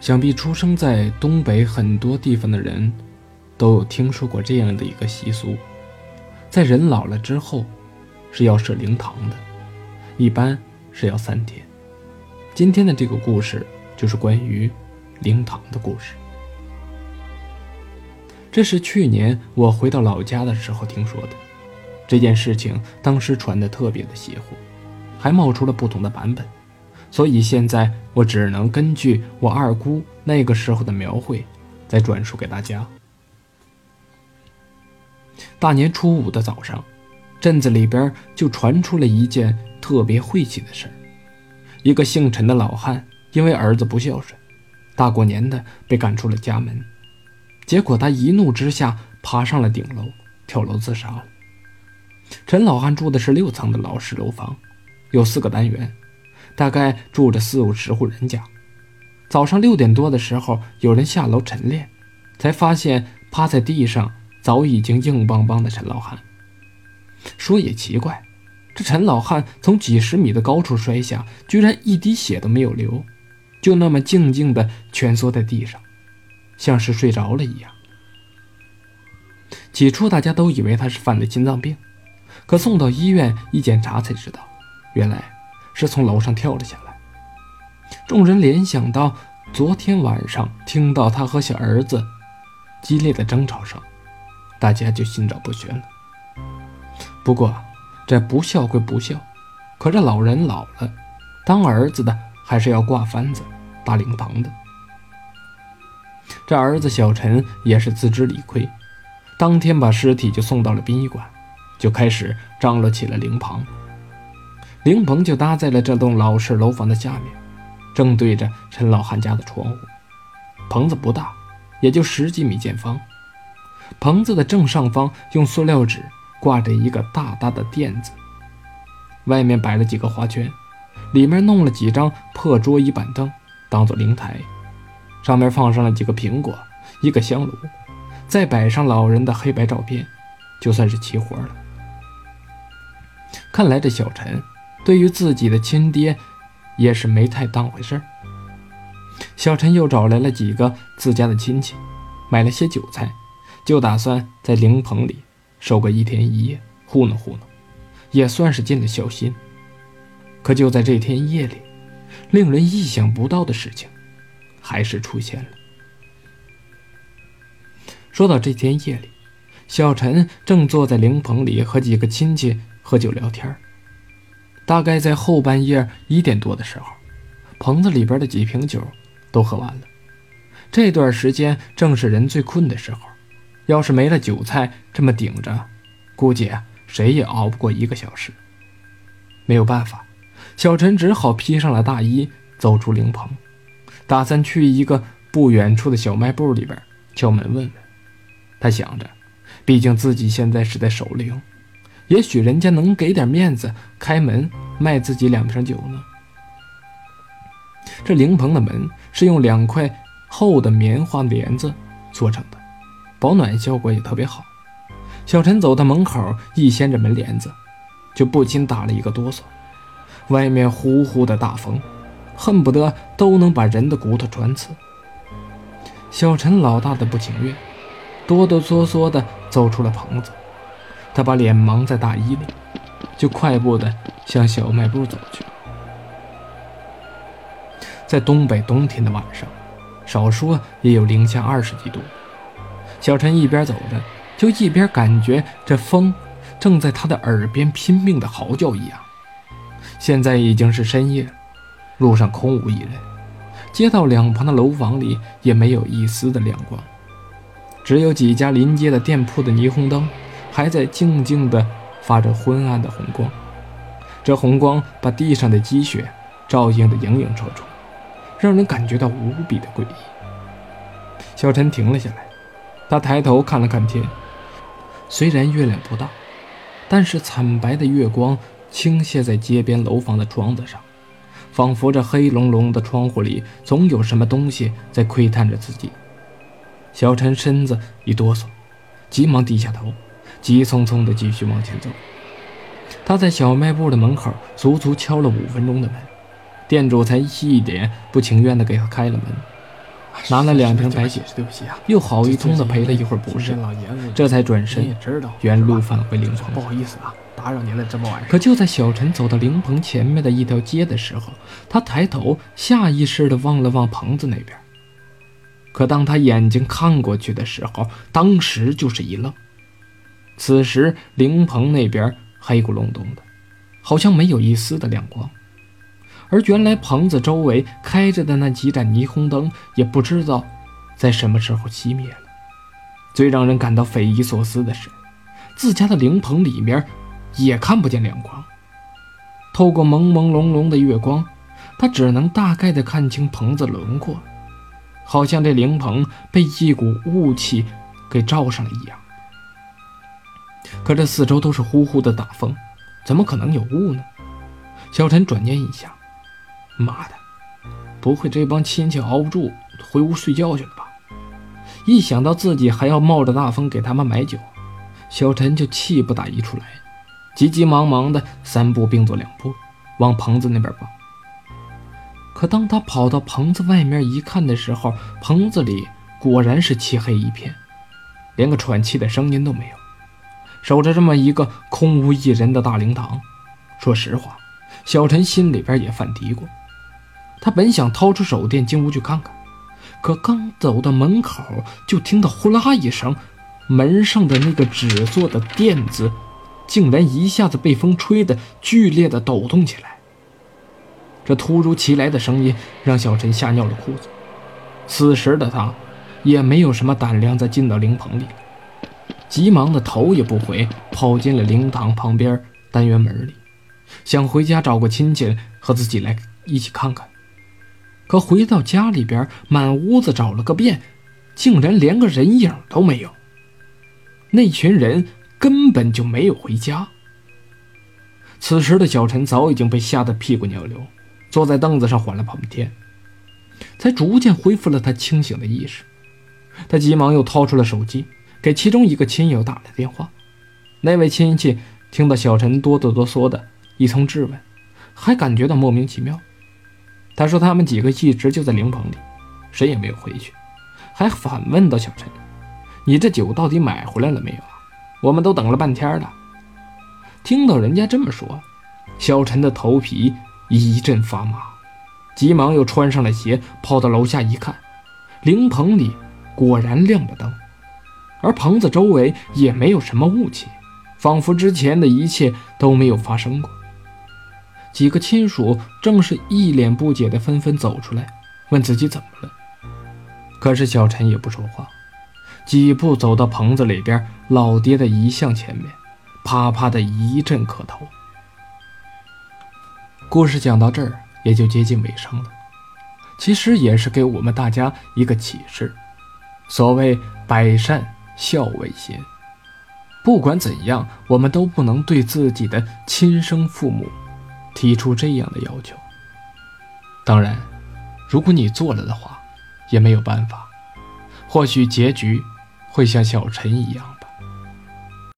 想必出生在东北很多地方的人，都有听说过这样的一个习俗：在人老了之后，是要设灵堂的，一般是要三天。今天的这个故事就是关于灵堂的故事。这是去年我回到老家的时候听说的，这件事情当时传的特别的邪乎，还冒出了不同的版本。所以现在我只能根据我二姑那个时候的描绘，再转述给大家。大年初五的早上，镇子里边就传出了一件特别晦气的事儿：一个姓陈的老汉因为儿子不孝顺，大过年的被赶出了家门。结果他一怒之下爬上了顶楼，跳楼自杀了。陈老汉住的是六层的老式楼房，有四个单元。大概住着四五十户人家。早上六点多的时候，有人下楼晨练，才发现趴在地上早已经硬邦邦的陈老汉。说也奇怪，这陈老汉从几十米的高处摔下，居然一滴血都没有流，就那么静静地蜷缩在地上，像是睡着了一样。起初大家都以为他是犯了心脏病，可送到医院一检查才知道，原来。是从楼上跳了下来。众人联想到昨天晚上听到他和小儿子激烈的争吵声，大家就心照不宣了。不过这不孝归不孝，可这老人老了，当儿子的还是要挂幡子、搭灵棚的。这儿子小陈也是自知理亏，当天把尸体就送到了殡仪馆，就开始张罗起了灵棚。灵棚就搭在了这栋老式楼房的下面，正对着陈老汉家的窗户。棚子不大，也就十几米见方。棚子的正上方用塑料纸挂着一个大大的垫子，外面摆了几个花圈，里面弄了几张破桌椅板凳当做灵台，上面放上了几个苹果，一个香炉，再摆上老人的黑白照片，就算是齐活了。看来这小陈。对于自己的亲爹，也是没太当回事儿。小陈又找来了几个自家的亲戚，买了些酒菜，就打算在灵棚里守个一天一夜，糊弄糊弄，也算是尽了孝心。可就在这天夜里，令人意想不到的事情还是出现了。说到这天夜里，小陈正坐在灵棚里和几个亲戚喝酒聊天儿。大概在后半夜一点多的时候，棚子里边的几瓶酒都喝完了。这段时间正是人最困的时候，要是没了酒菜这么顶着，估计谁也熬不过一个小时。没有办法，小陈只好披上了大衣，走出灵棚，打算去一个不远处的小卖部里边敲门问问。他想着，毕竟自己现在是在守灵。也许人家能给点面子，开门卖自己两瓶酒呢。这灵棚的门是用两块厚的棉花帘子做成的，保暖效果也特别好。小陈走到门口，一掀着门帘子，就不禁打了一个哆嗦。外面呼呼的大风，恨不得都能把人的骨头穿刺。小陈老大的不情愿，哆哆嗦嗦地走出了棚子。他把脸蒙在大衣里，就快步的向小卖部走去。在东北冬天的晚上，少说也有零下二十几度。小陈一边走着，就一边感觉这风正在他的耳边拼命的嚎叫一样。现在已经是深夜，路上空无一人，街道两旁的楼房里也没有一丝的亮光，只有几家临街的店铺的霓虹灯。还在静静地发着昏暗的红光，这红光把地上的积雪照映得影影绰绰，让人感觉到无比的诡异。小陈停了下来，他抬头看了看天，虽然月亮不大，但是惨白的月光倾泻在街边楼房的窗子上，仿佛这黑隆隆的窗户里总有什么东西在窥探着自己。小陈身子一哆嗦，急忙低下头。急匆匆地继续往前走。他在小卖部的门口足足敲了五分钟的门，店主才一脸不情愿地给他开了门。拿了两瓶白酒，又好一通的赔了一会儿不是，这才转身原路返回灵棚。不好意思啊，打扰您了这么晚。可就在小陈走到灵棚前面的一条街的时候，他抬头下意识地望了望棚子那边。可当他眼睛看过去的时候，当时就是一愣。此时灵棚那边黑咕隆咚的，好像没有一丝的亮光，而原来棚子周围开着的那几盏霓虹灯，也不知道在什么时候熄灭了。最让人感到匪夷所思的是，自家的灵棚里面也看不见亮光。透过朦朦胧胧的月光，他只能大概的看清棚子轮廓。好像这灵棚被一股雾气给罩上了一样，可这四周都是呼呼的大风，怎么可能有雾呢？小陈转念一想，妈的，不会这帮亲戚熬不住回屋睡觉去了吧？一想到自己还要冒着大风给他们买酒，小陈就气不打一处来，急急忙忙的三步并作两步往棚子那边跑。可当他跑到棚子外面一看的时候，棚子里果然是漆黑一片，连个喘气的声音都没有。守着这么一个空无一人的大灵堂，说实话，小陈心里边也犯嘀咕。他本想掏出手电进屋去看看，可刚走到门口，就听到呼啦一声，门上的那个纸做的垫子，竟然一下子被风吹得剧烈的抖动起来。这突如其来的声音让小陈吓尿了裤子。此时的他，也没有什么胆量再进到灵棚里，急忙的头也不回，跑进了灵堂旁边单元门里，想回家找个亲戚和自己来一起看看。可回到家里边，满屋子找了个遍，竟然连个人影都没有。那群人根本就没有回家。此时的小陈早已经被吓得屁滚尿流。坐在凳子上缓了半天，才逐渐恢复了他清醒的意识。他急忙又掏出了手机，给其中一个亲友打了电话。那位亲戚听到小陈哆哆嗦嗦的一通质问，还感觉到莫名其妙。他说：“他们几个一直就在灵棚里，谁也没有回去。”还反问道：“小陈，你这酒到底买回来了没有啊？我们都等了半天了。”听到人家这么说，小陈的头皮。一阵发麻，急忙又穿上了鞋，跑到楼下一看，灵棚里果然亮着灯，而棚子周围也没有什么雾气，仿佛之前的一切都没有发生过。几个亲属正是一脸不解的纷纷走出来，问自己怎么了。可是小陈也不说话，几步走到棚子里边，老爹的遗像前面，啪啪的一阵磕头。故事讲到这儿也就接近尾声了，其实也是给我们大家一个启示。所谓百善孝为先，不管怎样，我们都不能对自己的亲生父母提出这样的要求。当然，如果你做了的话，也没有办法，或许结局会像小陈一样。